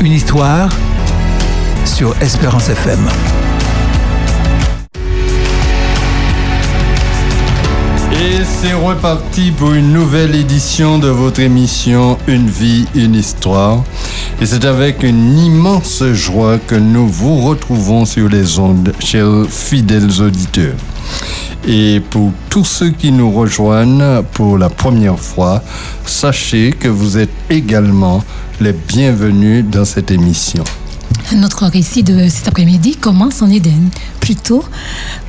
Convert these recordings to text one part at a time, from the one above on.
une histoire sur Espérance FM. Et c'est reparti pour une nouvelle édition de votre émission Une vie, une histoire. Et c'est avec une immense joie que nous vous retrouvons sur les ondes, chers fidèles auditeurs. Et pour tous ceux qui nous rejoignent pour la première fois, sachez que vous êtes également les bienvenus dans cette émission. Notre récit de cet après-midi commence en Éden, plutôt,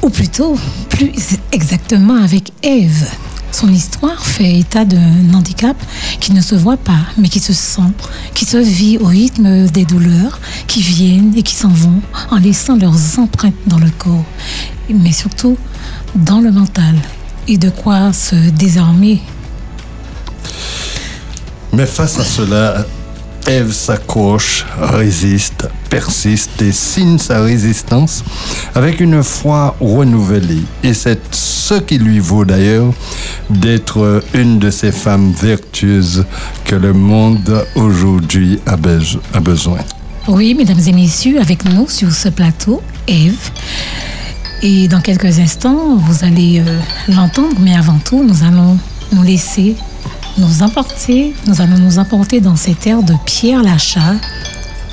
ou plutôt, plus exactement avec Ève. Son histoire fait état d'un handicap qui ne se voit pas, mais qui se sent, qui se vit au rythme des douleurs qui viennent et qui s'en vont en laissant leurs empreintes dans le corps, mais surtout dans le mental, et de quoi se désarmer? Mais face à cela, Ève s'accroche, résiste, persiste et signe sa résistance avec une foi renouvelée. Et c'est ce qui lui vaut d'ailleurs d'être une de ces femmes vertueuses que le monde aujourd'hui a, besoin. Oui, mesdames et messieurs, avec nous sur ce plateau, Ève. Et dans quelques instants, vous allez euh, l'entendre, mais avant tout, nous allons nous laisser nous nous allons nous emporter dans cette terre de Pierre Lachat,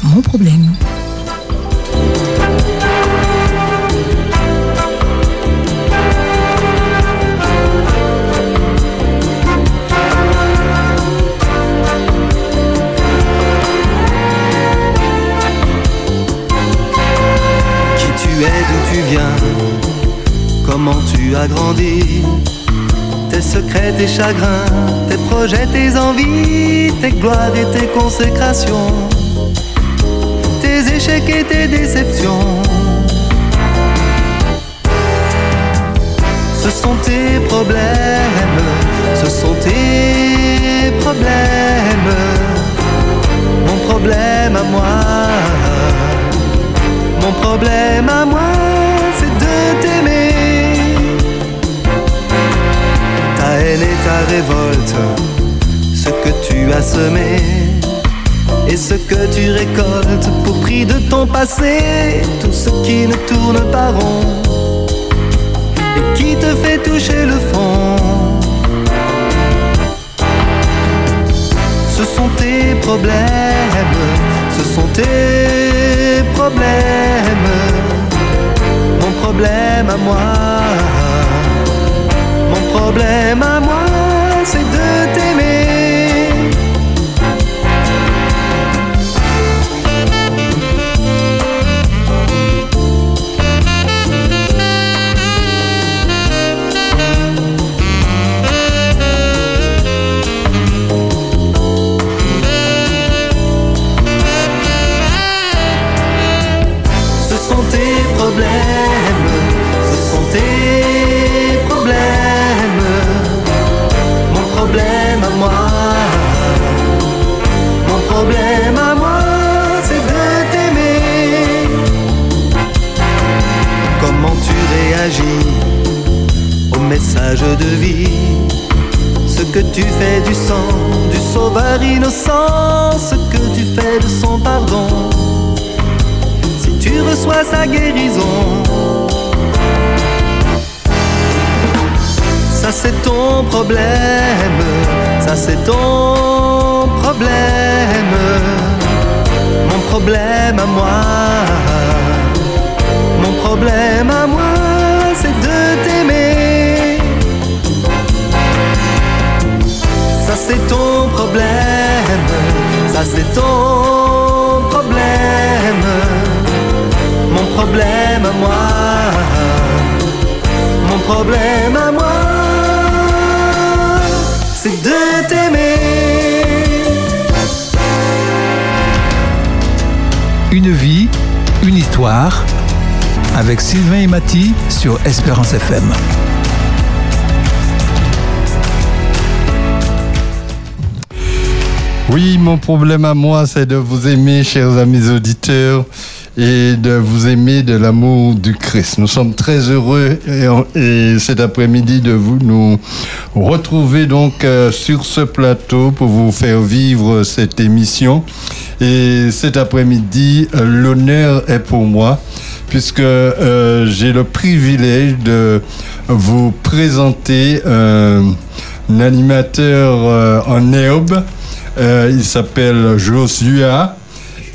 mon problème. Qui tu es, d'où tu viens, comment tu as grandi? Tes secrets, tes chagrins, tes projets, tes envies, tes gloires et tes consécrations, tes échecs et tes déceptions. Ce sont tes problèmes, ce sont tes problèmes, mon problème à moi, mon problème à moi, c'est de t'aimer. Et ta révolte, ce que tu as semé et ce que tu récoltes pour prix de ton passé, tout ce qui ne tourne pas rond et qui te fait toucher le fond. Ce sont tes problèmes, ce sont tes problèmes, mon problème à moi problème à moi, c'est de t'aimer. Message de vie. Ce que tu fais du sang, du sauveur innocent, ce que tu fais de son pardon. Si tu reçois sa guérison. Ça c'est ton problème, ça c'est ton problème, mon problème à moi, mon problème à moi, c'est ton problème, ça c'est ton problème, mon problème à moi, mon problème à moi c'est de t'aimer. Une vie, une histoire, avec Sylvain et Mathy sur Espérance FM. Oui, mon problème à moi, c'est de vous aimer, chers amis auditeurs. et de vous aimer de l'amour du Christ. Nous sommes très heureux et, cet après-midi de vous nous retrouver donc euh, sur ce plateau pour vous faire vivre cette émission. Et cet après-midi, euh, l'honneur est pour moi puisque euh, j'ai le privilège de vous présenter un animateur en herbe. il s'appelle Joshua.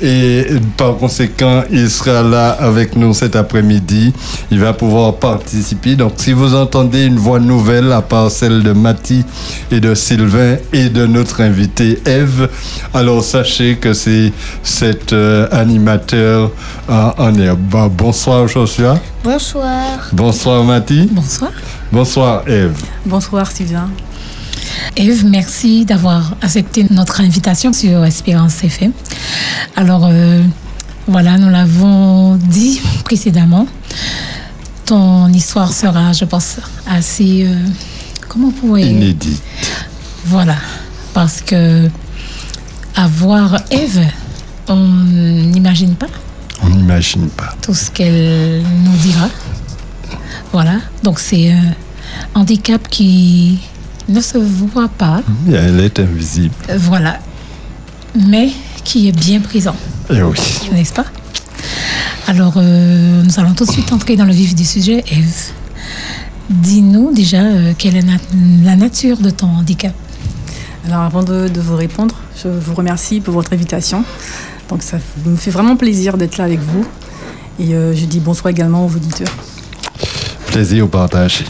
Et par conséquent, il sera là avec nous cet après-midi. Il va pouvoir participer. Donc, si vous entendez une voix nouvelle, à part celle de Mathie et de Sylvain et de notre invité Eve, alors sachez que c'est cet euh, animateur en air. Bah, bonsoir Joshua. Bonsoir. Bonsoir Mathie. Bonsoir. Bonsoir Eve. Bonsoir Sylvain. Eve, merci d'avoir accepté notre invitation sur Espérance FM. Alors, euh, voilà, nous l'avons dit précédemment. Ton histoire sera, je pense, assez. Euh, comment pourrait. Inédite. Voilà. Parce que avoir Eve, on n'imagine pas. On n'imagine pas. Tout ce qu'elle nous dira. Voilà. Donc, c'est un handicap qui ne se voit pas. Elle est invisible. Voilà. Mais qui est bien présent. Eh oui. N'est-ce pas? Alors, euh, nous allons tout de suite entrer dans le vif du sujet. Eve, dis-nous déjà euh, quelle est la nature de ton handicap. Alors, avant de, vous répondre, je vous remercie pour votre invitation. Donc, ça me fait vraiment plaisir d'être là avec vous. Et euh, je dis bonsoir également aux auditeurs. Plaisir au partage.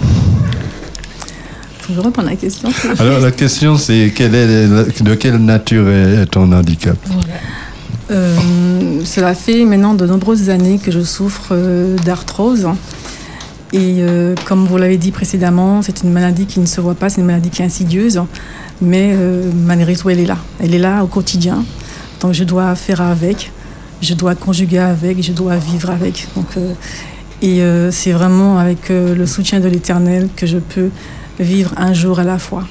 Je à la question. Alors la question c'est quelle est, de quelle nature est ton handicap? Euh, Cela fait maintenant de nombreuses années que je souffre euh, d'arthrose. Et euh, comme vous l'avez dit précédemment, c'est une maladie qui ne se voit pas, c'est une maladie qui est insidieuse. Mais malgré tout, elle est là. Elle est là au quotidien. Donc je dois faire avec, je dois conjuguer avec, je dois vivre avec. Donc, et c'est vraiment avec le soutien de l'Éternel que je peux vivre un jour à la fois.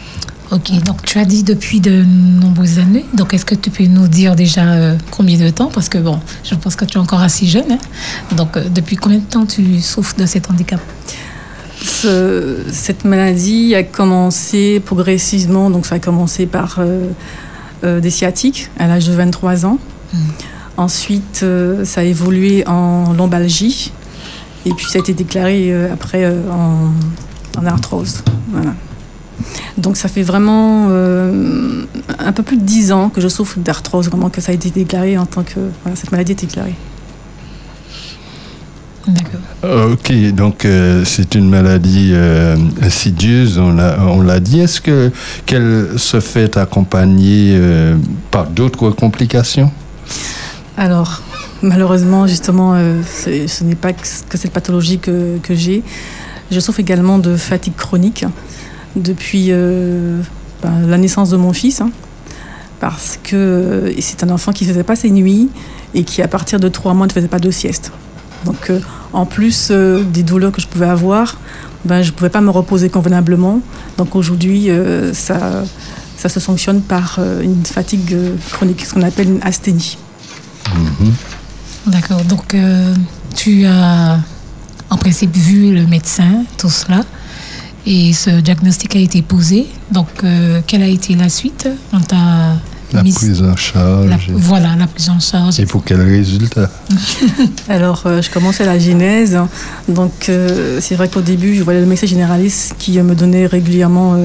Ok, donc tu as dit depuis de nombreuses années. Donc est-ce que tu peux nous dire déjà euh, combien de temps? Parce que bon, je pense que tu es encore assez jeune. Hein. Donc euh, depuis combien de temps tu souffres de cet handicap? Cette maladie a commencé progressivement. Donc ça a commencé par euh, des sciatiques à l'âge de 23 ans. Hmm. Ensuite, ça a évolué en lombalgie. Et puis ça a été déclaré après en en arthrose. Voilà. Donc ça fait vraiment euh, un peu plus de 10 ans que je souffre d'arthrose, vraiment que ça a été déclaré en tant que... cette maladie est déclarée. D'accord. Ok, donc euh, c'est une maladie euh, insidieuse, on l'a dit. Est-ce que qu'elle se fait accompagner par d'autres complications? Alors, malheureusement, justement, ce n'est pas que cette pathologie que, que j'ai. Je souffre également de fatigue chronique depuis euh, ben, la naissance de mon fils, hein, parce que euh, c'est un enfant qui ne faisait pas ses nuits et qui, à partir de trois mois, ne faisait pas de sieste. Donc, euh, en plus des douleurs que je pouvais avoir, ben, je ne pouvais pas me reposer convenablement. Donc, aujourd'hui, ça, ça se sanctionne par une fatigue chronique, ce qu'on appelle une asthénie. Mm-hmm. D'accord. Donc, tu as en principe vu le médecin, tout cela. Et ce diagnostic a été posé. Donc, euh, quelle a été la suite? La prise en charge. voilà, la prise en charge. Et pour quel résultat? Alors, euh, je commençais la genèse. Donc, euh, c'est vrai qu'au début, je voyais le médecin généraliste qui me donnait régulièrement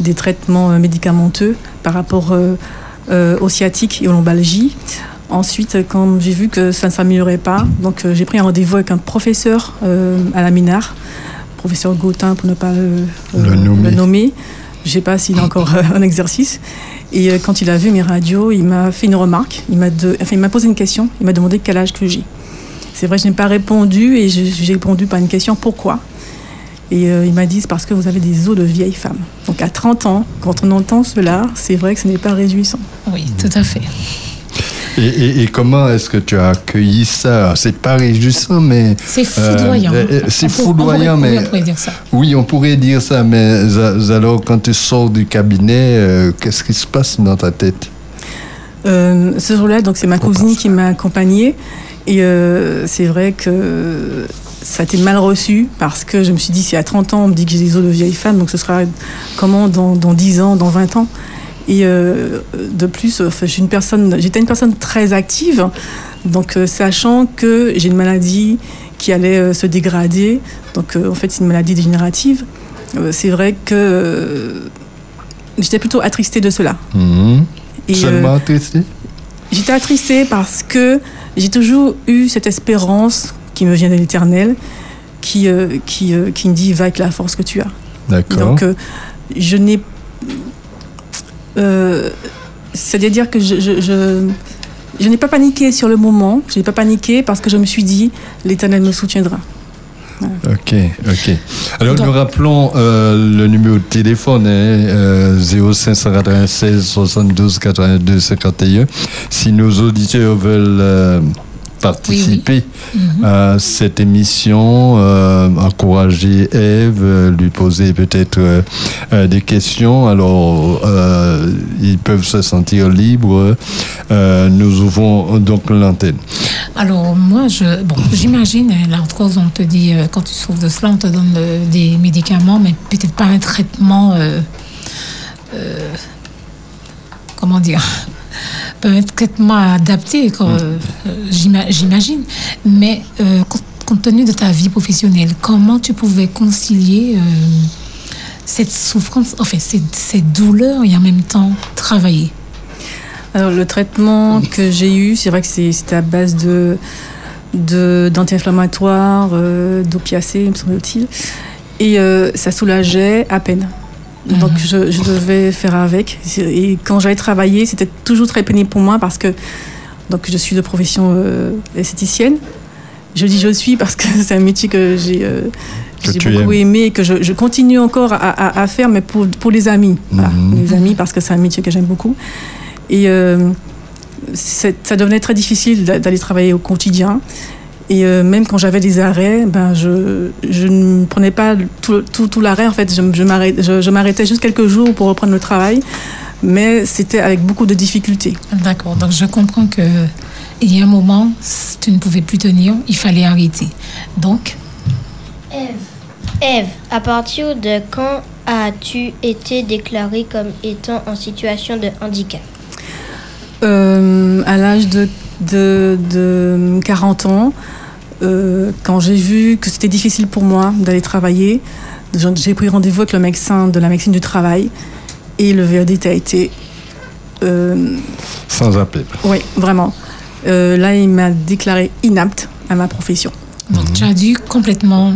des traitements médicamenteux par rapport aux sciatiques et aux lombalgies. Ensuite, quand j'ai vu que ça ne s'améliorait pas, donc euh, j'ai pris un rendez-vous avec un professeur euh, à la Minard, professeur Gautin pour ne pas euh, le nommer. Je ne sais pas s'il est encore en exercice. Et quand il a vu mes radios, il m'a fait une remarque. Il m'a, enfin, il m'a posé une question. Il m'a demandé quel âge que j'ai. C'est vrai, je n'ai pas répondu et j'ai répondu par une question pourquoi? Et il m'a dit c'est parce que vous avez des os de vieille femme. Donc à 30 ans, quand on entend cela, c'est vrai que ce n'est pas réjouissant. Oui, tout à fait. Et, comment est-ce que tu as accueilli ça C'est pas réjouissant, mais. C'est foudroyant. Euh, euh, c'est foudroyant, mais. Oui, on pourrait dire ça. Oui, on pourrait dire ça, mais alors, quand tu sors du cabinet, euh, qu'est-ce qui se passe dans ta tête? Euh, ce jour-là, donc c'est ma cousine qui m'a accompagnée. Et euh, c'est vrai que ça a été mal reçu parce que je me suis dit, si à 30 ans on me dit que j'ai des os de vieille femme, donc ce sera comment dans, dans 10 ans, dans 20 ans? Et euh, de plus, enfin, une personne, j'étais une personne très active, donc euh, sachant que j'ai une maladie qui allait euh, se dégrader, donc en fait c'est une maladie dégénérative, c'est vrai que j'étais plutôt attristée de cela. Mhm. Et, Seulement attristé J'étais attristée parce que j'ai toujours eu cette espérance qui me vient de l'éternel, qui, qui, qui me dit va avec la force que tu as. D'accord. Donc, je n'ai. Euh, C'est-à-dire que je, je, je, je n'ai pas paniqué sur le moment, je n'ai pas paniqué parce que je me suis dit l'éternel me soutiendra. Ok, ok. Alors Donc- nous rappelons euh, le numéro de téléphone, hein, euh, 0596 72 82 51. Si nos auditeurs veulent euh, participer à cette émission, euh, encourager Eve, euh, lui poser peut-être euh, euh, des questions, alors ils peuvent se sentir libres. Nous ouvrons donc l'antenne. Alors, moi, je, bon, j'imagine, hein, on te dit, quand tu souffres de cela, on te donne des médicaments, mais peut-être pas un traitement, comment dire, un traitement adapté, quoi, euh, j'ima- j'imagine. Mais euh, compte, tenu de ta vie professionnelle, comment tu pouvais concilier euh, cette souffrance, enfin, cette, cette douleur et en même temps travailler? Alors, le traitement que j'ai eu, c'est vrai que c'était à base de de- d'anti-inflammatoires, euh, d'opiacés, me semble-t-il. Et euh, ça soulageait à peine. Donc je, je devais faire avec. Et quand j'allais travailler, c'était toujours très pénible pour moi parce que donc, je suis de profession euh, esthéticienne. Je dis je suis parce que c'est un métier que j'ai euh, beaucoup aimes. aimé et que je, je continue encore à, à- à faire, mais pour, pour les amis. Voilà, Mhm. les amis, parce que c'est un métier que j'aime beaucoup. Et euh, ça devenait très difficile d'a- d'aller travailler au quotidien. Et euh, même quand j'avais des arrêts, ben je, je ne prenais pas tout, tout, tout l'arrêt. En fait, je, je m'arrêtais je, je m'arrêtais juste quelques jours pour reprendre le travail. Mais c'était avec beaucoup de difficultés. D'accord, donc je comprends que il y a un moment, si tu ne pouvais plus tenir, il fallait arrêter. Donc, Eve. Eve, à partir de quand as-tu été déclarée comme étant en situation de handicap? Euh, à l'âge de, de, de 40 ans, euh, quand j'ai vu que c'était difficile pour moi d'aller travailler, j'ai pris rendez-vous avec le médecin de la médecine du travail et le verdict a été euh, Sans appel. oui, vraiment. Euh, là, il m'a déclaré inapte à ma profession. donc tu as dû complètement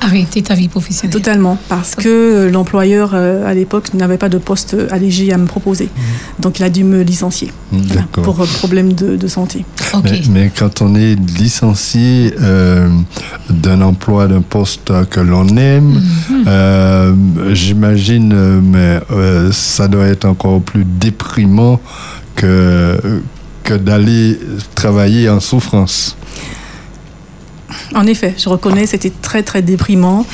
arrêter ta vie professionnelle. Totalement. Parce que euh, l'employeur, euh, à l'époque, n'avait pas de poste allégé à me proposer. Donc, il a dû me licencier voilà, D'accord. pour euh, problème de, de santé. Mais, mais quand on est licencié euh, d'un emploi, d'un poste que l'on aime, euh, j'imagine, euh, mais euh, ça doit être encore plus déprimant que, que d'aller travailler en souffrance. En effet, je reconnais, c'était très très déprimant.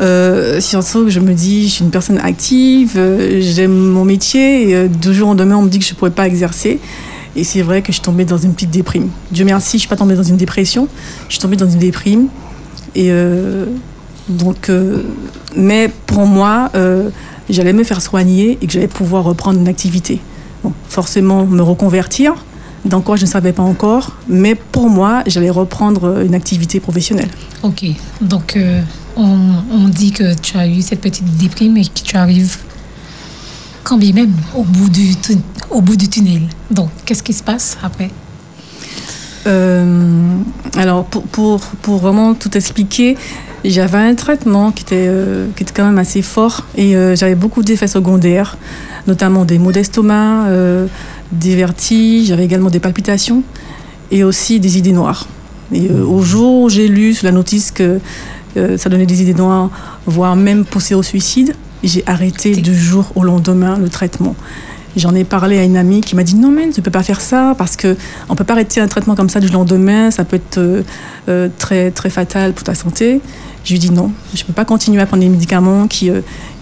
Euh, surtout que je me dis, je suis une personne active, euh, j'aime mon métier, et euh, de jour en demain, on me dit que je ne pourrais pas exercer. Et c'est vrai que je suis tombée dans une petite déprime. Dieu merci, je ne suis pas tombée dans une dépression, je suis tombée dans une déprime. Et euh, donc, euh, mais pour moi, j'allais me faire soigner et que j'allais pouvoir reprendre une activité. Bon, forcément, me reconvertir, dans quoi je ne savais pas encore, mais pour moi, j'allais reprendre une activité professionnelle. Ok. Donc, euh, on, on dit que tu as eu cette petite déprime et que tu arrives quand bien même au bout du, tu- au bout du tunnel. Donc, qu'est-ce qui se passe après? Euh, alors, pour, pour, pour vraiment tout expliquer, j'avais un traitement qui était, euh, qui était quand même assez fort et euh, j'avais beaucoup d'effets secondaires, notamment des maux d'estomac, euh, des vertiges, j'avais également des palpitations et aussi des idées noires. Et euh, au jour où j'ai lu sur la notice que euh, ça donnait des idées noires, voire même poussé au suicide, j'ai arrêté du jour au lendemain le traitement. J'en ai parlé à une amie qui m'a dit non mais tu peux pas faire ça parce que on peut pas arrêter un traitement comme ça du lendemain, ça peut être euh, très très fatal pour ta santé. Je lui ai dit non, je peux pas continuer à prendre des médicaments qui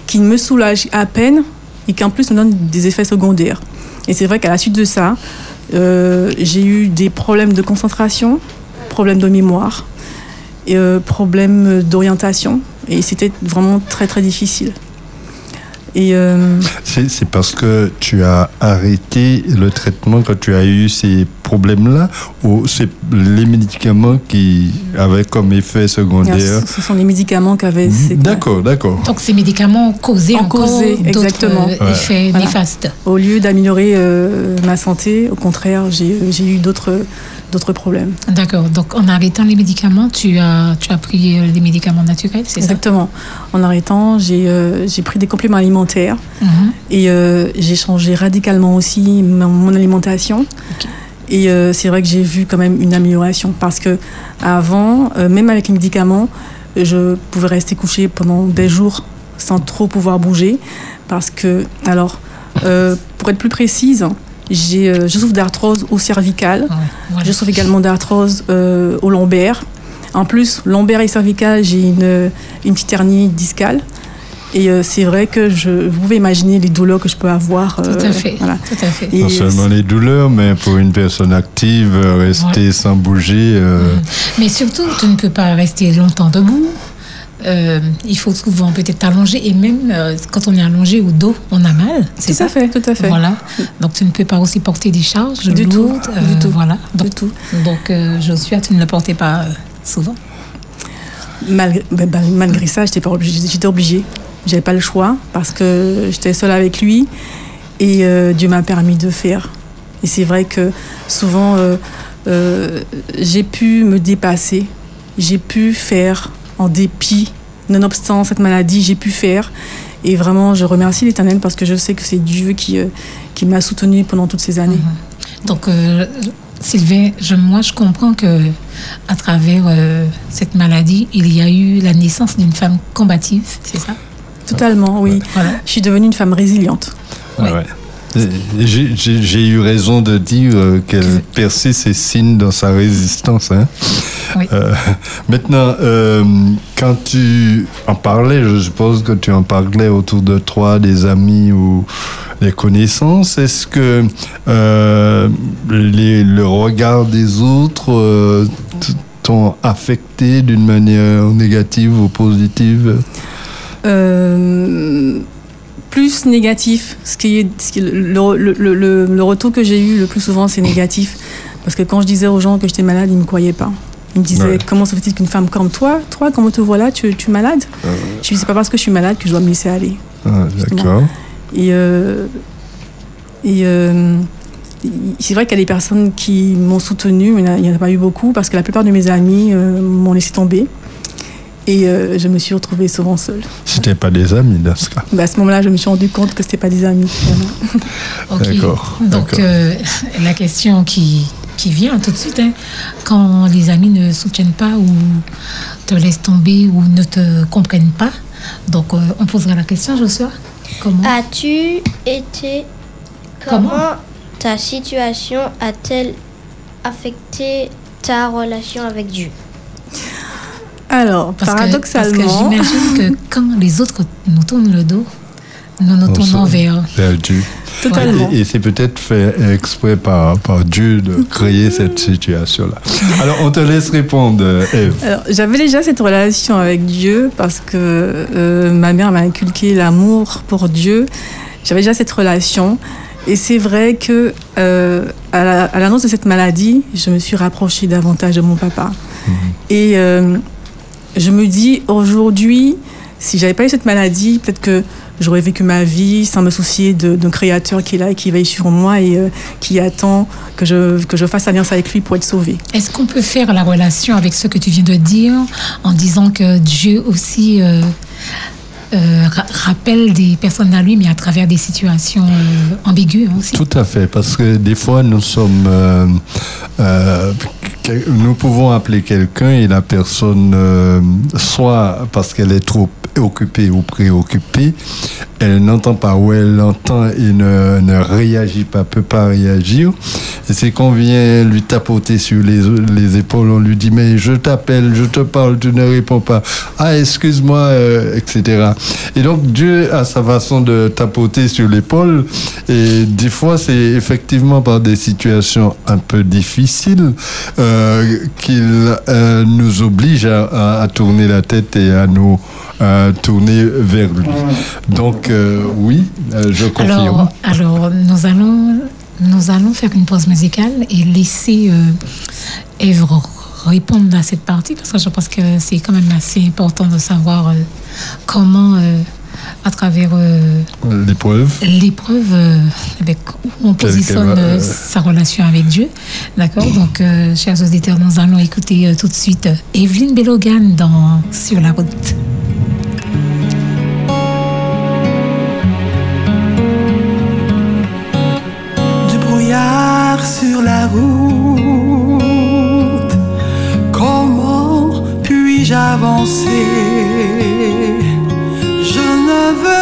qui me soulagent à peine et qui en plus me donnent des effets secondaires. Et c'est vrai qu'à la suite de ça, Euh, j'ai eu des problèmes de concentration, problèmes de mémoire, euh, problèmes d'orientation. Et c'était vraiment très très difficile. Et euh, c'est parce que tu as arrêté le traitement quand tu as eu ces problèmes-là ou c'est les médicaments qui avaient comme effet secondaire? Ce sont les médicaments qui avaient. Mhm. D'accord, d'accord. Donc ces médicaments causaient encore exactement. d'autres effets néfastes. Au lieu d'améliorer euh, ma santé, au contraire, j'ai eu d'autres d'autres problèmes. D'accord. Donc, en arrêtant les médicaments, tu as, tu as pris euh, des médicaments naturels, c'est ça? Exactement. En arrêtant, j'ai euh, j'ai pris des compléments alimentaires mhm. et euh, j'ai changé radicalement aussi mon, alimentation. Et c'est vrai que j'ai vu quand même une amélioration parce que avant, même avec les médicaments, je pouvais rester couché pendant des jours sans trop pouvoir bouger parce que, alors, pour être plus précise, euh, je souffre d'arthrose au cervical. Je souffre également d'arthrose euh, au lombaire. En plus, lombaire et cervical, j'ai une, une petite hernie discale. Et euh, c'est vrai que je, vous pouvez imaginer les douleurs que je peux avoir. tout à fait. Tout à fait. non seulement les douleurs, mais pour une personne active, rester sans bouger. Mais surtout, tu ne peux pas rester longtemps debout. Euh, il faut souvent peut-être allonger et même euh, quand on est allongé au dos, on a mal. C'est ça fait, tout à fait. Voilà. Donc tu ne peux pas aussi porter des charges du lourdes. Tout, du tout. Voilà. Donc, du tout. Donc Joshua, tu ne le portais pas souvent. Malgré, ben, ben, malgré ça, j'étais j'étais obligée. J'avais pas le choix parce que j'étais seule avec lui et euh, Dieu m'a permis de faire. Et c'est vrai que souvent j'ai pu me dépasser, j'ai pu faire en dépit, nonobstant cette maladie, j'ai pu faire. Et vraiment, je remercie l'Éternel parce que je sais que c'est Dieu qui, euh, qui m'a soutenu pendant toutes ces années. Mhm. Donc, euh, Sylvain, je, moi, je comprends que à travers euh, cette maladie, il y a eu la naissance d'une femme combative, c'est ça? Totalement, oui. Je suis devenue une femme résiliente. Ouais. J'ai eu raison de dire euh, qu'elle perçait ses signes dans sa résistance. Hein. Euh, maintenant, euh, quand tu en parlais, je suppose que tu en parlais autour de toi, des amis ou des connaissances. Est-ce que le regard des autres t'ont affecté d'une manière négative ou positive? Plus négatif. Ce qui est, le, le, le, retour que j'ai eu le plus souvent, c'est négatif. Parce que quand je disais aux gens que j'étais malade, ils ne me croyaient pas. Ils me disaient Comment se fait-il qu'une femme comme toi, toi, comment te vois là, tu, tu es malade? Je dis C'est pas parce que je suis malade que je dois me laisser aller. Ah, D'accord. Et, euh, et euh, c'est vrai qu'il y a des personnes qui m'ont soutenu, mais il n'y en a pas eu beaucoup parce que la plupart de mes amis euh, m'ont laissé tomber. Et euh, je me suis retrouvée souvent seule. C'était pas des amis dans ce cas bah, À ce moment-là, je me suis rendu compte que c'était pas des amis. D'accord. Donc, euh, la question qui, qui vient tout de suite, hein, quand les amis ne soutiennent pas ou te laissent tomber ou ne te comprennent pas, donc euh, on posera la question, Joshua. Comment As-tu été. Comment, comment ta situation a-t-elle affecté ta relation avec Dieu? Alors, paradoxalement. parce que j'imagine que quand les autres nous tournent le dos, nous nous tournons vers, Dieu. Totalement. Et, c'est peut-être fait exprès par, par Dieu de créer cette situation-là. Alors, on te laisse répondre, Eve. Alors, j'avais déjà cette relation avec Dieu parce que euh, ma mère m'a inculqué l'amour pour Dieu. J'avais déjà cette relation. Et c'est vrai que euh, à l'annonce de cette maladie, je me suis rapprochée davantage de mon papa. Mhm. Et euh, je me dis aujourd'hui, si j'avais pas eu cette maladie, peut-être que j'aurais vécu ma vie sans me soucier d'un créateur qui est là et qui veille sur moi et euh, qui attend que je, que je fasse alliance avec lui pour être sauvé. Est-ce qu'on peut faire la relation avec ce que tu viens de dire en disant que Dieu aussi euh, euh, rappelle des personnes à lui, mais à travers des situations ambiguës aussi? Tout à fait, parce que des fois nous sommes nous pouvons appeler quelqu'un et la personne, euh, soit parce qu'elle est trop occupée ou préoccupée, elle n'entend pas ou elle entend et ne, ne réagit pas, peut pas réagir. Et c'est qu'on vient lui tapoter sur les, les épaules, on lui dit mais je t'appelle, je te parle, tu ne réponds pas. Ah excuse-moi, euh, etc. Et donc Dieu a sa façon de tapoter sur l'épaule et des fois c'est effectivement par des situations un peu difficiles euh, qu'il euh, nous oblige à tourner la tête et à nous euh, tourner vers lui. Donc euh, oui, euh, je confirme. Alors, alors nous, allons, nous allons faire une pause musicale et laisser euh, Eve répondre à cette partie parce que je pense que c'est quand même assez important de savoir comment, à travers euh, L'épreuve. l'épreuve, euh, avec où on positionne va- euh, euh, sa relation avec Dieu. D'accord? Donc, euh, chers auditeurs, nous allons écouter euh, tout de suite Evelyne Belogan dans Sur la route. du brouillard sur la route. Comment puis-je avancer? Je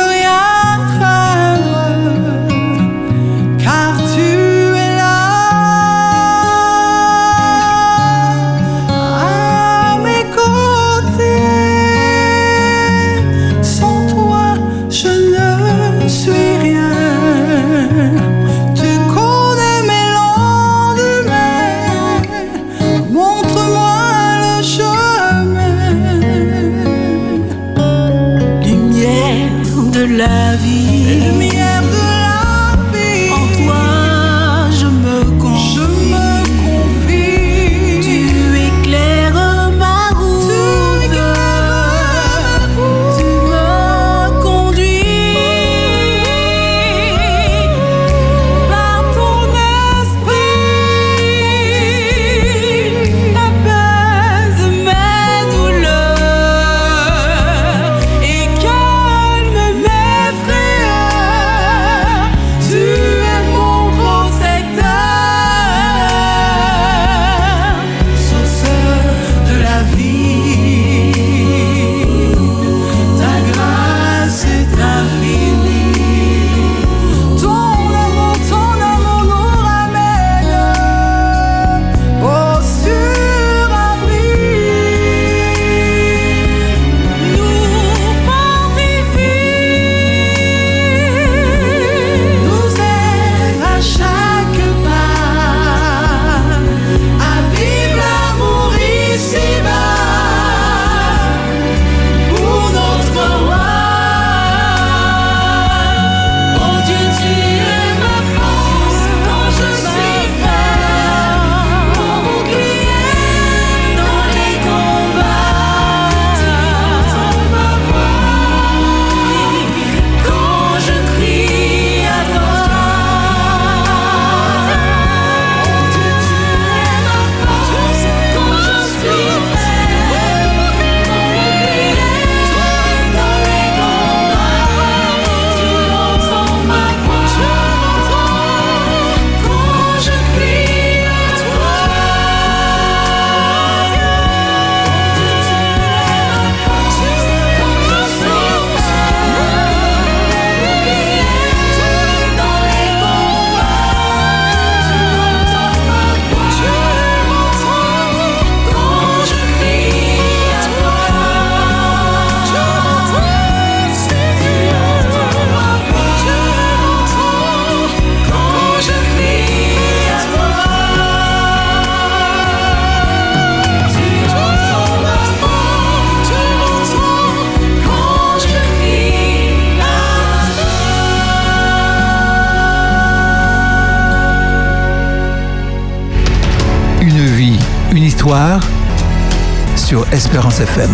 sur Espérance FM.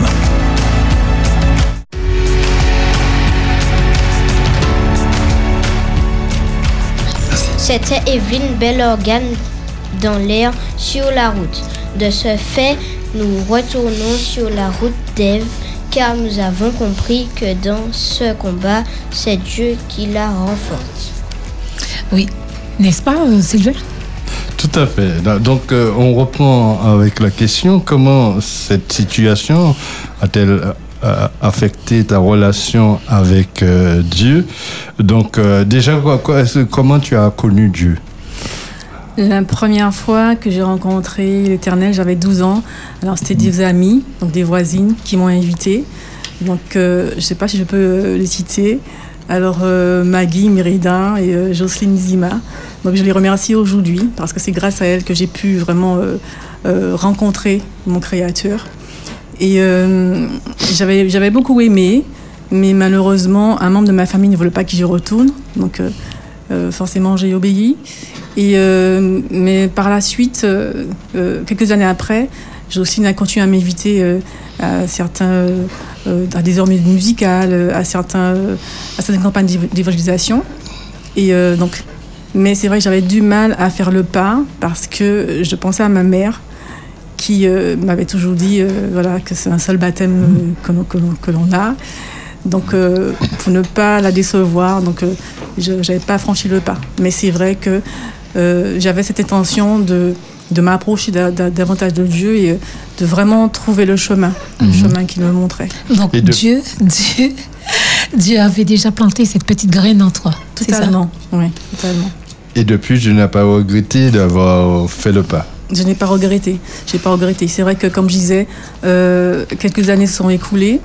C'était Evelyne Bellorgan dans l'air sur la route. De ce fait, nous retournons sur la route d'Ève car nous avons compris que dans ce combat, c'est Dieu qui la renforce. Oui, n'est-ce pas, euh, Sylvain? Donc, euh, on reprend avec la question comment cette situation a-t-elle a affecté ta relation avec euh, Dieu? Donc, euh, déjà, quoi- quoi- comment tu as connu Dieu? La première fois que j'ai rencontré l'Éternel, j'avais 12 ans. Alors, c'était des amis, donc des voisines, qui m'ont invité. Donc, euh, je ne sais pas si je peux euh, les citer. Alors, euh, Maggie, Mérida et euh, Jocelyne Zima. Donc, je les remercie aujourd'hui parce que c'est grâce à elles que j'ai pu vraiment euh, rencontrer mon Créateur. Et j'avais beaucoup aimé, mais malheureusement, un membre de ma famille ne voulait pas que j'y retourne. Donc, forcément, j'ai obéi. Et, mais par la suite, quelques années après, Jocelyne a continué à m'inviter euh, à certains, euh, à des heures musicales, à, certains, à certaines campagnes d'év- d'évangélisation. Et euh, donc, mais c'est vrai que j'avais du mal à faire le pas parce que je pensais à ma mère qui euh, m'avait toujours dit euh, voilà, que c'est un seul baptême euh, que l'on- que l'on- que l'on a. Donc, pour ne pas la décevoir, donc je n'avais pas franchi le pas. Mais c'est vrai que j'avais cette intention de, de m'approcher da- da- davantage de Dieu et euh, de vraiment trouver le chemin, le chemin qu'il me montrait. Donc de- Dieu, Dieu, Dieu avait déjà planté cette petite graine en toi. Totalement, oui, totalement. Et depuis, je n'ai pas regretté d'avoir fait le pas. Je n'ai pas regretté. J'ai pas regretté. C'est vrai que, comme je disais, euh, quelques années sont écoulées.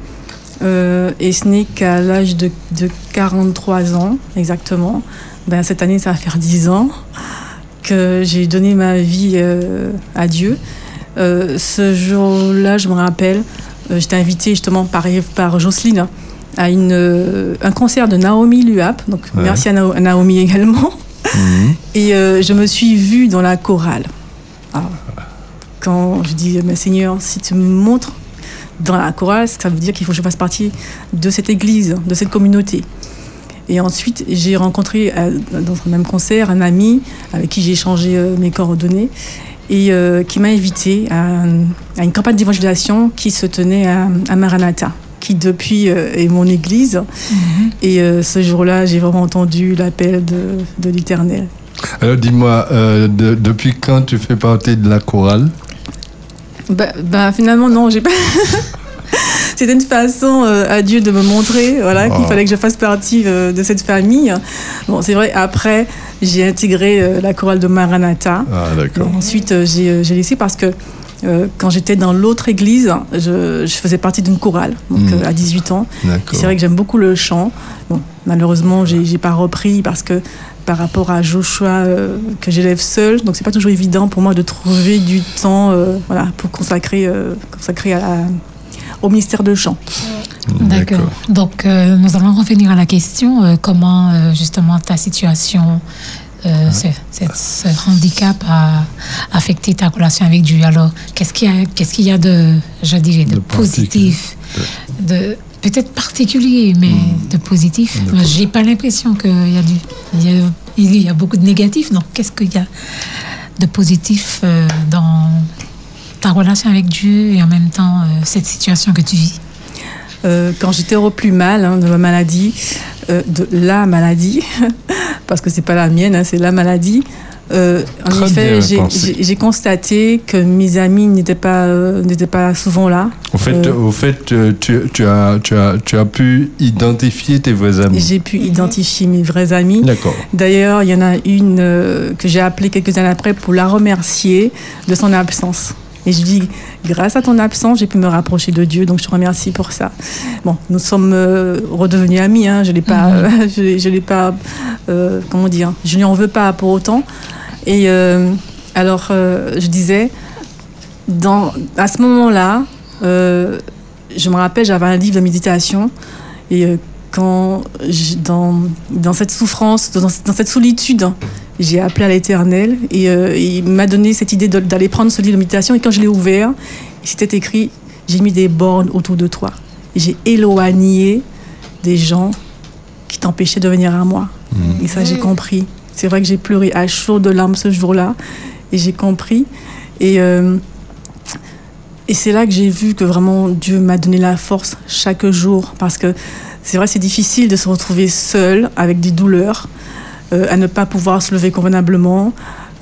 euh, et ce n'est qu'à l'âge de, de 43 ans, exactement. Ben, cette année, ça va faire 10 ans que j'ai donné ma vie euh, à Dieu. Euh, ce jour-là, je me rappelle, euh, j'étais invitée justement par, par Jocelyne à une, un concert de Naomi Luap. Donc, Ouais. merci à, Nao- à Naomi également. Mhm. Et je me suis vue dans la chorale. Alors, quand je dis, mais Seigneur, si tu me montres dans la chorale, ça veut dire qu'il faut que je fasse partie de cette église, de cette communauté. Et ensuite, j'ai rencontré euh, dans ce même concert un ami avec qui j'ai échangé euh, mes coordonnées et euh, qui m'a invité à, à une campagne d'évangélisation qui se tenait à, à Maranatha, qui depuis euh, est mon église. Et euh, ce jour-là, j'ai vraiment entendu l'appel de, de l'Éternel. Alors, dis-moi, euh, de- depuis quand tu fais partie de la chorale? Bah, bah, finalement, non, j'ai pas. C'était une façon euh, à Dieu de me montrer voilà, qu'il fallait que je fasse partie euh, de cette famille. Bon, c'est vrai, après, j'ai intégré euh, la chorale de Maranatha. Ah, d'accord. Ensuite, j'ai laissé parce que quand j'étais dans l'autre église, je, je faisais partie d'une chorale, donc Mm. euh, à 18 ans. C'est vrai que j'aime beaucoup le chant. Bon, malheureusement, j'ai pas repris parce que par rapport à Joshua euh, que j'élève seul, donc c'est pas toujours évident pour moi de trouver du temps, euh, voilà, pour consacrer, euh, consacrer à la- au ministère de chant. D'accord. Donc, euh, nous allons revenir à la question euh, comment euh, justement ta situation, euh, ce, cette- ce handicap a affecté ta relation avec Dieu. Alors, qu'est-ce qu'il y a, qu'est-ce qu'il y a de, je dirais, de, De positif, de peut-être particulier, mais de positif Moi, J'ai pas l'impression qu'il y a du, il y a, il y a beaucoup de négatifs. Donc, qu'est-ce qu'il y a de positif euh, dans ta relation avec Dieu et en même temps euh, cette situation que tu vis? Euh, quand j'étais au plus mal hein, de ma maladie, euh, de la maladie, parce que c'est pas la mienne, hein, c'est la maladie. euh, en Très effet, j'ai- constaté que mes amis n'étaient pas, euh, n'étaient pas souvent là. Au fait, Euh, au fait euh, tu, tu as, tu, as, tu as pu identifier tes vrais amis. J'ai pu identifier mes vrais amis. D'accord. D'ailleurs, il y en a une euh, que j'ai appelée quelques années après pour la remercier de son absence. Et je dis, grâce à ton absence, j'ai pu me rapprocher de Dieu, donc je te remercie pour ça. Bon, nous sommes euh, redevenus amis, hein, je l'ai pas, Mhm. je, je l'ai pas, euh, comment dire, je lui en veux pas pour autant. Et euh, alors, euh, je disais, dans, à ce moment-là, je me rappelle, j'avais un livre de méditation et quand dans, dans cette souffrance, dans, dans cette solitude, j'ai appelé à l'Éternel et euh, il m'a donné cette idée d'aller prendre ce livre de méditation. Et quand je l'ai ouvert, il s'était écrit J'ai mis des bornes autour de toi. J'ai éloigné des gens qui t'empêchaient de venir à moi. Et ça, j'ai compris. C'est vrai que j'ai pleuré à chaud de larmes ce jour-là. Et j'ai compris. Et, euh, et c'est là que j'ai vu que vraiment Dieu m'a donné la force chaque jour. Parce que c'est vrai, c'est difficile de se retrouver seul avec des douleurs, à ne pas pouvoir se lever convenablement,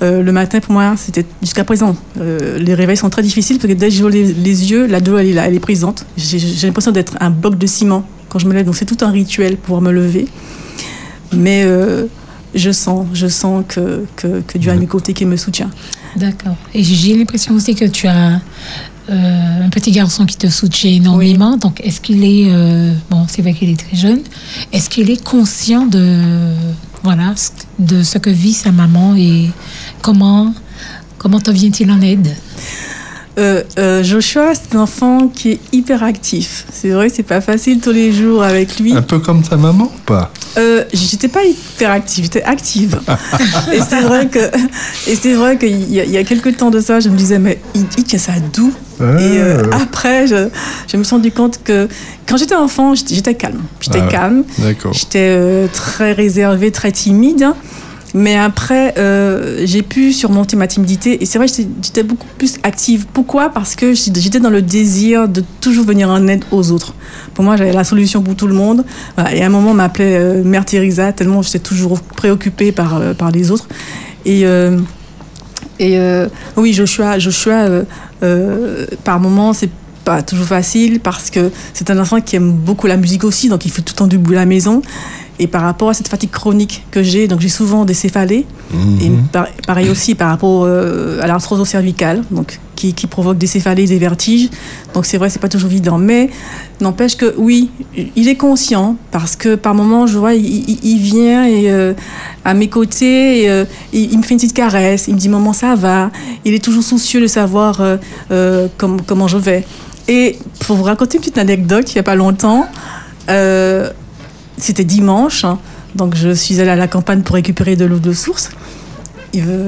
Euh, le matin, pour moi, c'était jusqu'à présent. euh, les réveils sont très difficiles parce que dès que j'ouvre les, les yeux, la douleur, elle est là, elle est présente. J'ai l'impression d'être un bloc de ciment quand je me lève. Donc, c'est tout un rituel pour pouvoir me lever. Mais euh, je sens, je sens que, que, que Dieu est à mes côtés, qui me soutient. D'accord. Et j'ai l'impression aussi que tu as euh, un petit garçon qui te soutient énormément. Donc, est-ce qu'il est, euh, bon, c'est vrai qu'il est très jeune, est-ce qu'il est conscient de, voilà, de ce que vit sa maman et comment, comment te vient-il en aide? Euh, euh, Joshua, c'est un enfant qui est hyper actif. C'est vrai, c'est pas facile tous les jours avec lui. Un peu comme ta maman ou pas Euh, j'étais pas hyper active, j'étais active. et c'est vrai que, et c'est vrai qu'il y, a- il y a quelques temps de ça, je me disais mais il, il tient ça d'où Et euh, après, je, je me suis rendu compte que quand j'étais enfant, j'étais calme. J'étais Ah calme. D'accord. J'étais euh, très réservée, très timide. Mais après, euh, j'ai pu surmonter ma timidité. Et c'est vrai, j'étais beaucoup plus active. Pourquoi? Parce que j'étais dans le désir de toujours venir en aide aux autres. Pour moi, j'avais la solution pour tout le monde. Et à un moment, on m'appelait euh, Mère Teresa, tellement j'étais toujours préoccupée par, euh, par les autres. Et, et oui, Joshua, Joshua par moments, c'est pas toujours facile parce que c'est un enfant qui aime beaucoup la musique aussi, donc il fait tout le temps du bruit à la maison. Et par rapport à cette fatigue chronique que j'ai, donc j'ai souvent des céphalées. Et par- pareil aussi par rapport euh, à l'arthrose cervicale, donc qui, qui provoque des céphalées, des vertiges. Donc c'est vrai, c'est pas toujours évident. Mais n'empêche que oui, il est conscient parce que par moments, je vois, il, il- il vient et, euh, à mes côtés, et, euh, il, il me fait une petite caresse, il me dit maman ça va. Il est toujours soucieux de savoir euh, comme- comment je vais. Et pour vous raconter une petite anecdote, il n'y a pas longtemps, c'était dimanche, hein, donc je suis allée à la campagne pour récupérer de l'eau de source.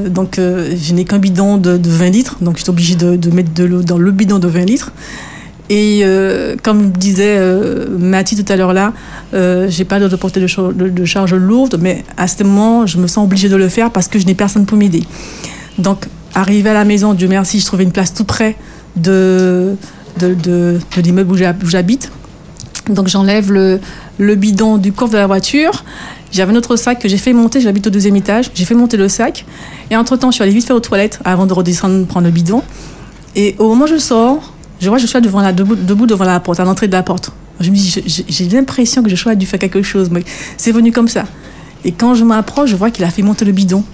Donc euh, je n'ai qu'un bidon de, de 20 litres, donc j'étais obligée de, mettre de l'eau dans le bidon de 20 litres. Et euh, comme disait euh, Mathie tout à l'heure là, j'ai pas de portée de, cha- de- charge lourde, mais à ce moment, je me sens obligée de le faire parce que je n'ai personne pour m'aider. Donc, arrivé à la maison, Dieu merci, je trouvais une place tout près de, de, l'immeuble où j'habite. Donc, j'enlève le, bidon du coffre de la voiture. J'avais un autre sac que j'ai fait monter, j'habite au deuxième étage. J'ai fait monter le sac. Et entre-temps, je suis allée vite faire aux toilettes avant de redescendre prendre le bidon. Et au moment où je sors, je vois Joshua devant la, debout, devant la porte, à l'entrée de la porte. Je me dis, je- je- j'ai l'impression que Joshua a dû faire quelque chose, c'est venu comme ça. Et quand je m'approche, je vois qu'il a fait monter le bidon.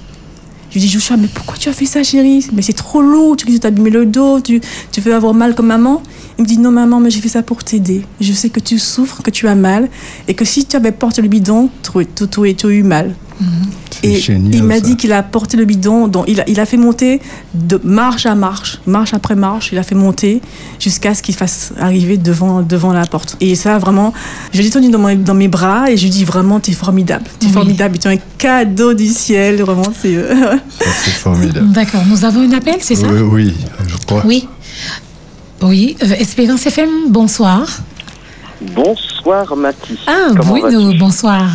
Je lui dis, Joshua, mais pourquoi tu as fait ça, chérie? Mais c'est trop lourd, tu risques de t'abîmer le dos, tu, veux avoir mal comme maman? Il me dit, non, maman, mais j'ai fait ça pour t'aider. Je sais que tu souffres, que tu as mal, et que si tu avais porté le bidon, tu aurais- eu mal. C'est Et génial, il m'a dit qu'il a porté le bidon, donc il a, il a fait monter de marche à marche, marche après marche, il a fait monter jusqu'à ce qu'il fasse arriver devant, devant la porte. Et ça, vraiment, je l'ai tenu dans, mon- dans mes bras et je lui dis vraiment, t'es formidable, t'es Oui. formidable, tu es un cadeau du ciel, vraiment, c'est... euh, c'est formidable. D'accord. Nous avons un appel, c'est ça? Oui, oui, je crois. Oui. Oui. Euh, Espérance FM, bonsoir. Bonsoir Mathis. Ah, Comment Bruno, bonsoir.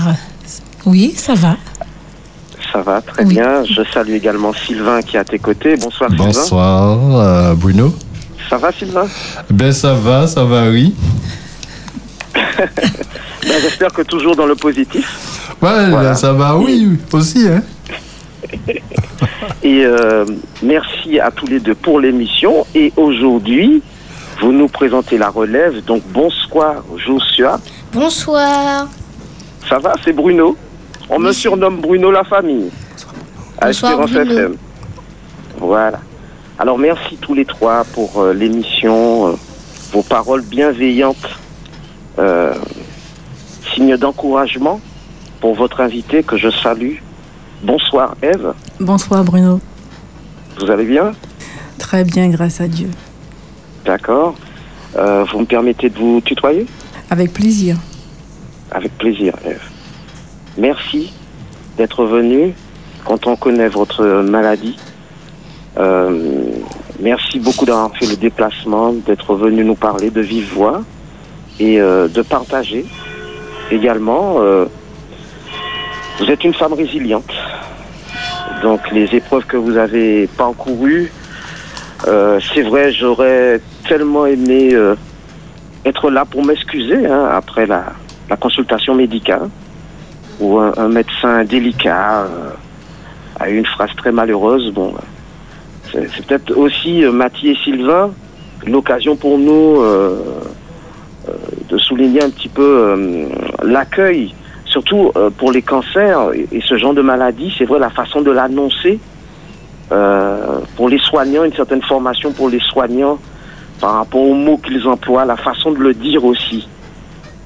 Oui, ça va. Ça va très Oui. bien. Je salue également Sylvain qui est à tes côtés. Bonsoir, Sylvain. Bonsoir, euh, Bruno. Ça va Sylvain? Ben ça va, ça varie. Ben, J'espère que toujours dans le positif. Ouais, Voilà. ça va, oui, aussi. Hein. Et euh, merci à tous les deux pour l'émission. Et aujourd'hui, vous nous présentez la relève. Donc bonsoir Joshua. Bonsoir. Ça va, c'est Bruno? On me surnomme Bruno la famille. À Bonsoir, Espérance. FM. Voilà. Alors merci tous les trois pour euh, l'émission, euh, vos paroles bienveillantes, euh, signe d'encouragement pour votre invité que je salue. Bonsoir Eve, Bonsoir Bruno, vous allez bien? Très bien, grâce à Dieu. D'accord. Vous me permettez de vous tutoyer? Avec plaisir. Avec plaisir, Eve. Merci d'être venu quand on connaît votre maladie. Euh, merci beaucoup d'avoir fait le déplacement, d'être venu nous parler de vive voix et euh, de partager également. euh, vous êtes une femme résiliente. Donc les épreuves que vous avez parcourues, euh, c'est vrai, j'aurais tellement aimé euh, être là pour m'excuser hein, après la, la consultation médicale, où un, médecin délicat euh, a eu une phrase très malheureuse. Bon, c'est peut-être aussi euh, Mathie et Sylvain l'occasion pour nous euh, de souligner un petit peu l'accueil, surtout pour les cancers et, et ce genre de maladie. C'est vrai la façon de l'annoncer euh, pour les soignants, une certaine formation pour les soignants par rapport aux mots qu'ils emploient, la façon de le dire aussi.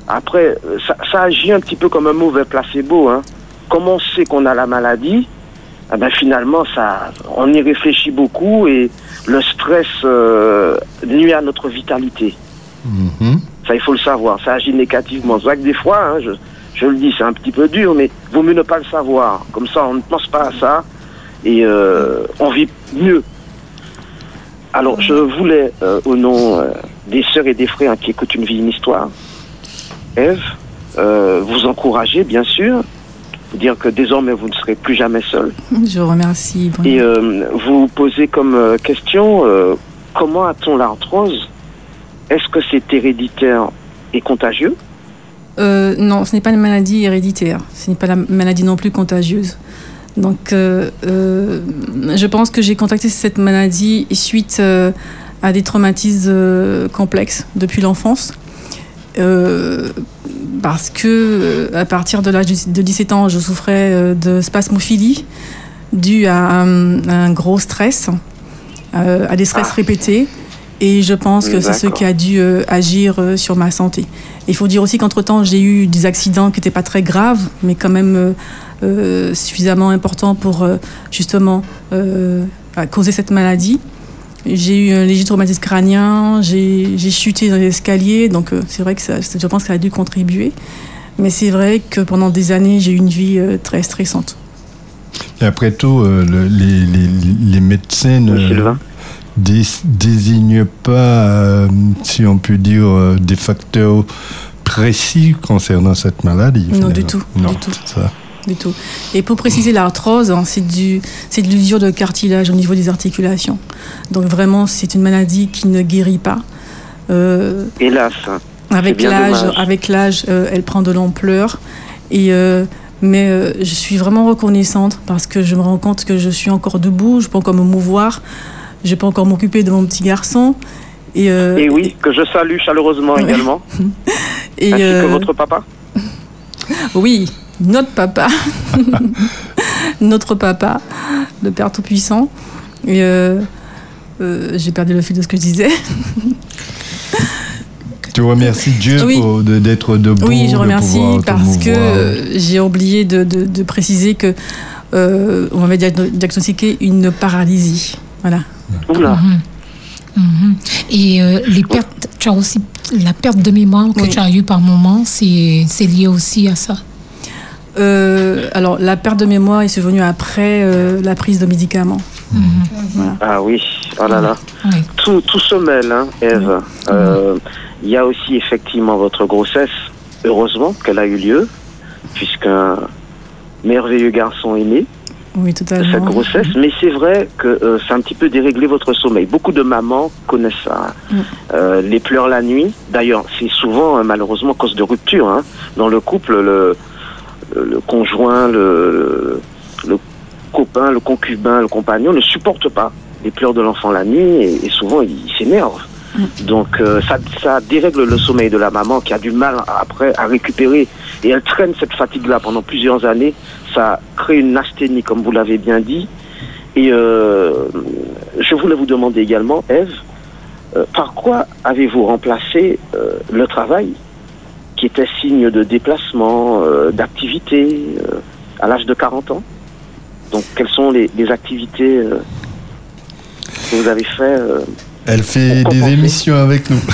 Après, ça, ça agit un petit peu comme un mauvais placebo. Hein. Comme on sait qu'on a la maladie, eh ben finalement, ça, on y réfléchit beaucoup et le stress euh, nuit à notre vitalité. Mhm. Ça, il faut le savoir. Ça agit négativement. C'est vrai que des fois, hein, je, je le dis, c'est un petit peu dur, mais vaut mieux ne pas le savoir. Comme ça, on ne pense pas à ça et euh, on vit mieux. Alors, je voulais, euh, au nom des sœurs et des frères qui écoutent une vie, une histoire, Ève, euh, vous encourager, bien sûr, vous dire que désormais, vous ne serez plus jamais seul. Je vous remercie. Bruno. Et euh, vous posez comme euh, question euh, comment a-t-on l'arthrose? Est-ce que c'est héréditaire et contagieux? Euh, non, ce n'est pas une maladie héréditaire. Ce n'est pas la maladie non plus contagieuse. Donc, je pense que j'ai contacté cette maladie suite à des traumatismes complexes depuis l'enfance. Euh, parce que euh, à partir de l'âge de 17 ans, je souffrais euh, de spasmophilie due à un, à un gros stress, à des stress Ah. répétés. Et je pense que c'est ce qui a dû euh, agir euh, sur ma santé. Il faut dire aussi qu'entre-temps, j'ai eu des accidents qui n'étaient pas très graves, mais quand même euh, suffisamment importants pour justement causer cette maladie. J'ai eu un léger traumatisme crânien, j'ai j'ai chuté dans l'escalier, donc euh, c'est vrai que ça, je pense que ça a dû contribuer. Mais c'est vrai que pendant des années, j'ai eu une vie euh, très stressante. Et après tout, euh, le- les, les, les médecins ne désignent pas, euh, si on peut dire, euh, des facteurs précis concernant cette maladie. Non, finalement. du tout, Non, du tout. ça. Tout. Et pour préciser, l'arthrose, hein, c'est du, c'est de l'usure de cartilage au niveau des articulations. Donc vraiment, c'est une maladie qui ne guérit pas. Euh, Hélas. avec l'âge, avec l'âge, euh, elle prend de l'ampleur. Et euh, mais euh, je suis vraiment reconnaissante parce que je me rends compte que je suis encore debout, je peux encore me mouvoir, je peux encore m'occuper de mon petit garçon. Et, euh, Et oui, que je salue chaleureusement Ouais. également, et, ainsi que votre papa. Oui, notre papa. notre papa, le Père Tout-Puissant. Et euh, euh, j'ai perdu le fil de ce que je disais. Tu remercies Dieu Oui. d'être debout. oui, je remercie parce que j'ai oublié de, de- de préciser que euh, on m'avait diagno- diagnostiqué une paralysie. Voilà. Oula. Mhm. Mhm. Et euh, les pertes, tu as aussi la perte de mémoire que Oui. tu as eue par moment, c'est c'est lié aussi à ça? Euh, alors, la perte de mémoire est survenue après euh, la prise de médicaments. Voilà. Ah oui, oh là là. Oui. Tout, tout se mêle, hein, Eve. Euh, Il y a aussi effectivement votre grossesse. Heureusement qu'elle a eu lieu, puisqu'un merveilleux garçon est né Oui, de totalement. cette grossesse. Mais c'est vrai que euh, c'est un petit peu déréglé votre sommeil. Beaucoup de mamans connaissent ça. hein. Mm. Euh, les pleurs la nuit. D'ailleurs, c'est souvent euh, malheureusement cause de rupture. hein. Dans le couple, le, le, conjoint, le, le copain, le concubin, le compagnon ne supporte pas les pleurs de l'enfant la nuit et, et souvent il, il s'énerve. Donc euh, ça, ça dérègle le sommeil de la maman qui a du mal après à récupérer et elle traîne cette fatigue-là pendant plusieurs années. Ça crée une asthénie comme vous l'avez bien dit. Et euh, je voulais vous demander également, Eve, euh, par quoi avez-vous remplacé le travail? Qui était signe de déplacement, euh, d'activité euh, à l'âge de 40 ans Donc quelles sont les, les activités euh, que vous avez fait euh, Elle fait des émissions avec nous.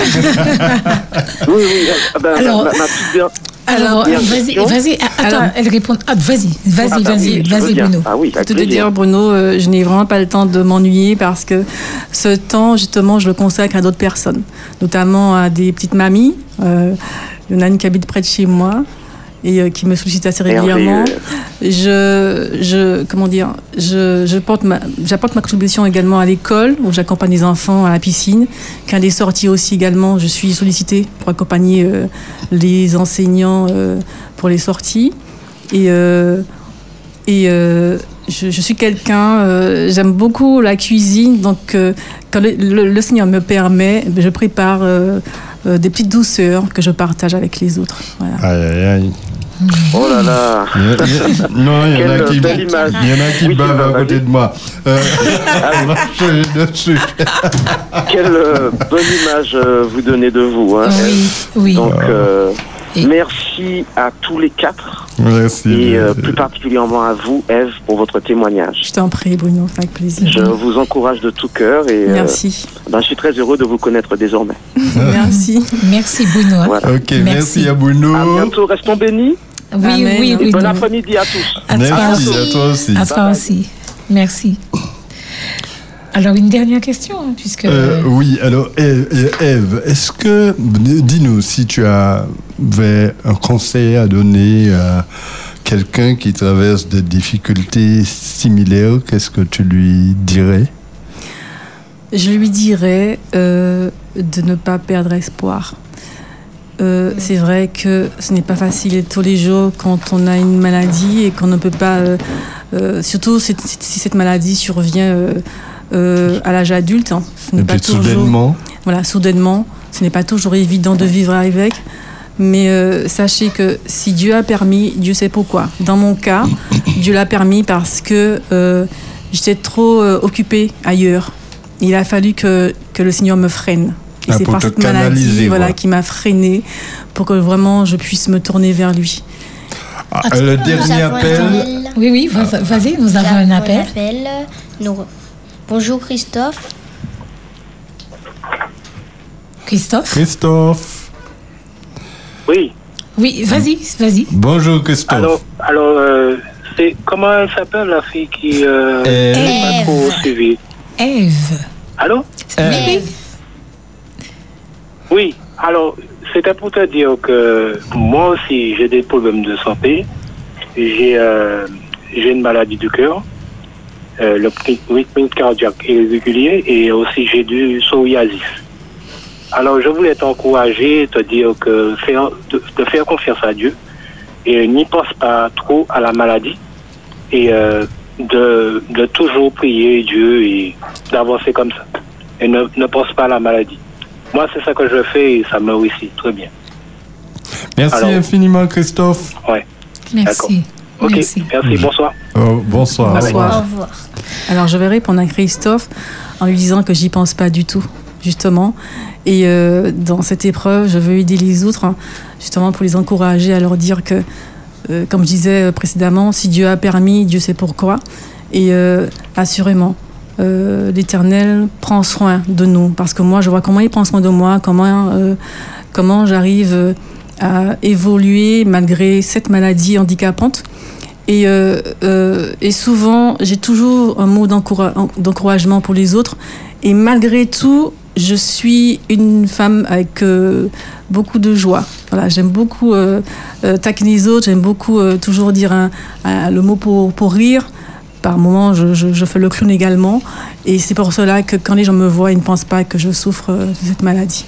Oui, oui, ben, Alors- ma, ma petite der- Alors, Dernière vas-y, vas-y, attends, Alors- elle répond. Ah, vas-y, vas-y, Ah, bah vas-y, vas-y. Bruno. Ah oui, avec te dire, Bruno, euh, je n'ai vraiment pas le temps de m'ennuyer parce que ce temps, justement, je le consacre à d'autres personnes, notamment à des petites mamies. Euh, il y en a une qui habite près de chez moi et euh, qui me sollicite assez régulièrement. Je, je, comment dire, je, je porte ma, j'apporte ma contribution également à l'école où j'accompagne les enfants à la piscine. Quand des sorties aussi également, je suis sollicitée pour accompagner euh, les enseignants euh, pour les sorties. Et, et, je, je suis quelqu'un, euh, j'aime beaucoup la cuisine, donc euh, quand le, le- le Seigneur me permet, je prépare euh, euh, des petites douceurs que je partage avec les autres. Voilà. Aïe, aïe, aïe. Oh là là. Non, il y en a Quelle qui, belle image. il y en a qui Oui, bavent à côté de moi. Euh, je suis dessus. Quelle euh, bonne image euh, vous donnez de vous. Hein, Oui, oui. Donc, euh, Et- merci à tous les quatre Merci. et euh, plus particulièrement à vous, Eve, pour votre témoignage. Je t'en prie, Bruno, avec plaisir. Je vous encourage de tout cœur et euh, Merci. ben, je suis très heureux de vous connaître désormais. Merci. Merci, Bruno. Voilà. Ok, merci, Merci. à Bruno. À bientôt, restons bénis Oui, Amen. oui, oui. bon après-midi à tous. À toi Merci aussi. à toi aussi. À toi aussi. Merci. Alors, une dernière question, hein, puisque... Euh, oui, alors Ève, Ève, est-ce que, dis-nous, si tu avais un conseil à donner à quelqu'un qui traverse des difficultés similaires, qu'est-ce que tu lui dirais? Je lui dirais euh, de ne pas perdre espoir. Euh, C'est vrai que ce n'est pas facile tous les jours quand on a une maladie et qu'on ne peut pas, euh, euh, surtout si, si cette maladie survient euh, à l'âge adulte. hein. Ce n'est Et pas puis toujours- soudainement, voilà, soudainement. Ce n'est pas toujours évident de vivre avec. Mais euh, sachez que si Dieu a permis, Dieu sait pourquoi. Dans mon cas, Dieu l'a permis parce que euh, j'étais trop euh, occupée ailleurs. Il a fallu que, que le Seigneur me freine. Et Ah, c'est par te cette canaliser, maladie voilà, qui m'a freinée pour que vraiment je puisse me tourner vers lui. Ah, le dernier appel, appel? Oui, oui, vas- vas-y, nous avons un appel. Nous- Bonjour Christophe. Christophe Christophe. Oui. Oui, vas-y, vas-y. Bonjour Christophe. Alors, alors euh, c'est comment elle s'appelle la fille qui euh, Ève. n'est pas Ève. trop suivie? Ève. Allô? Oui, oui. Oui. Alors, c'était pour te dire que moi aussi j'ai des problèmes de santé. J'ai euh, j'ai une maladie du cœur, euh, le rythme cardiaque irrégulier et aussi j'ai du psoriasis. Alors, je voulais t'encourager, te dire que faire, de, de faire confiance à Dieu et n'y pense pas trop à la maladie et euh, de, de toujours prier Dieu et d'avancer comme ça. Et ne, ne pense pas à la maladie. Moi, c'est ça que je fais et ça me réussit très bien. Merci Alors- infiniment Christophe. Ouais. Merci. Ok, Merci. merci, bonsoir. Oh, bonsoir. Bonsoir. Au revoir. Alors je vais répondre à Christophe en lui disant que j'y pense pas du tout, justement. Et euh, dans cette épreuve, je veux aider les autres, hein, justement pour les encourager à leur dire que, euh, comme je disais précédemment, si Dieu a permis, Dieu sait pourquoi. Et euh, assurément, euh, l'Éternel prend soin de nous. Parce que moi, je vois comment il prend soin de moi, comment, euh, comment j'arrive à évoluer malgré cette maladie handicapante. Et, euh, euh, et souvent, j'ai toujours un mot d'encoura- d'encouragement pour les autres. Et malgré tout, je suis une femme avec euh, beaucoup de joie. Voilà, j'aime beaucoup taquiner les autres, j'aime beaucoup toujours dire le mot pour, pour rire. Par moments, je, fais le clown également. Et c'est pour cela que quand les gens me voient, ils ne pensent pas que je souffre de cette maladie.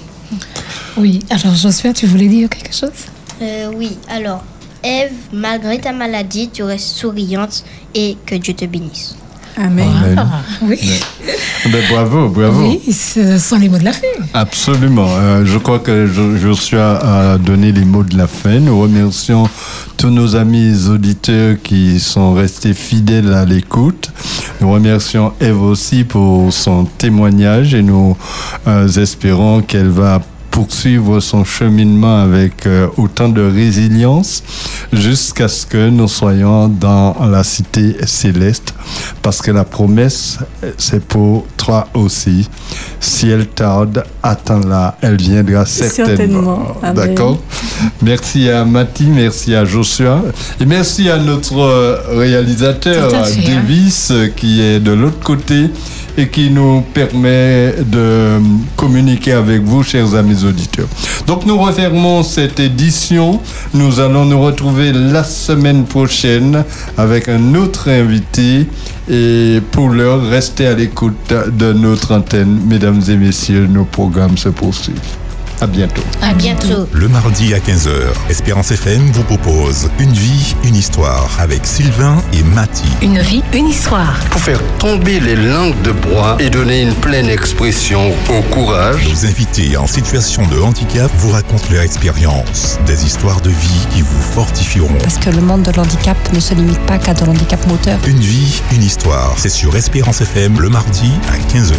Oui, alors Josué, tu voulais dire quelque chose? Euh, oui, alors, Eve, malgré ta maladie, tu restes souriante et que Dieu te bénisse. Amen. Amen. Ah, Oui, Ben, bravo, bravo. oui, ce sont les mots de la fin. Absolument. Euh, je crois que Jo- Joshua a donné les mots de la fin. Nous remercions tous nos amis auditeurs qui sont restés fidèles à l'écoute. Nous remercions Eve aussi pour son témoignage et nous euh, espérons qu'elle va poursuivre son cheminement avec euh, autant de résilience jusqu'à ce que nous soyons dans la cité céleste. Parce que la promesse c'est pour toi aussi. Si elle tarde attends-la elle viendra certainement, Certainement. D'accord. Merci à Mati merci à Joshua et merci à notre euh, réalisateur hein. Davis euh, qui est de l'autre côté et qui nous permet de communiquer avec vous, chers amis auditeurs. Donc nous refermons cette édition. Nous allons nous retrouver la semaine prochaine avec un autre invité. Et pour l'heure, restez à l'écoute de notre antenne. Mesdames et messieurs, nos programmes se poursuivent. À bientôt. À bientôt. Le mardi à 15h, Espérance FM vous propose Une vie, une histoire avec Sylvain et Mati. Une vie, une histoire. Pour faire tomber les langues de bois et donner une pleine expression au courage. Nos invités en situation de handicap vous racontent leur expérience, des histoires de vie qui vous fortifieront. Parce que le monde de l'handicap ne se limite pas qu'à de l'handicap moteur. Une vie, une histoire, c'est sur Espérance FM le mardi à 15h.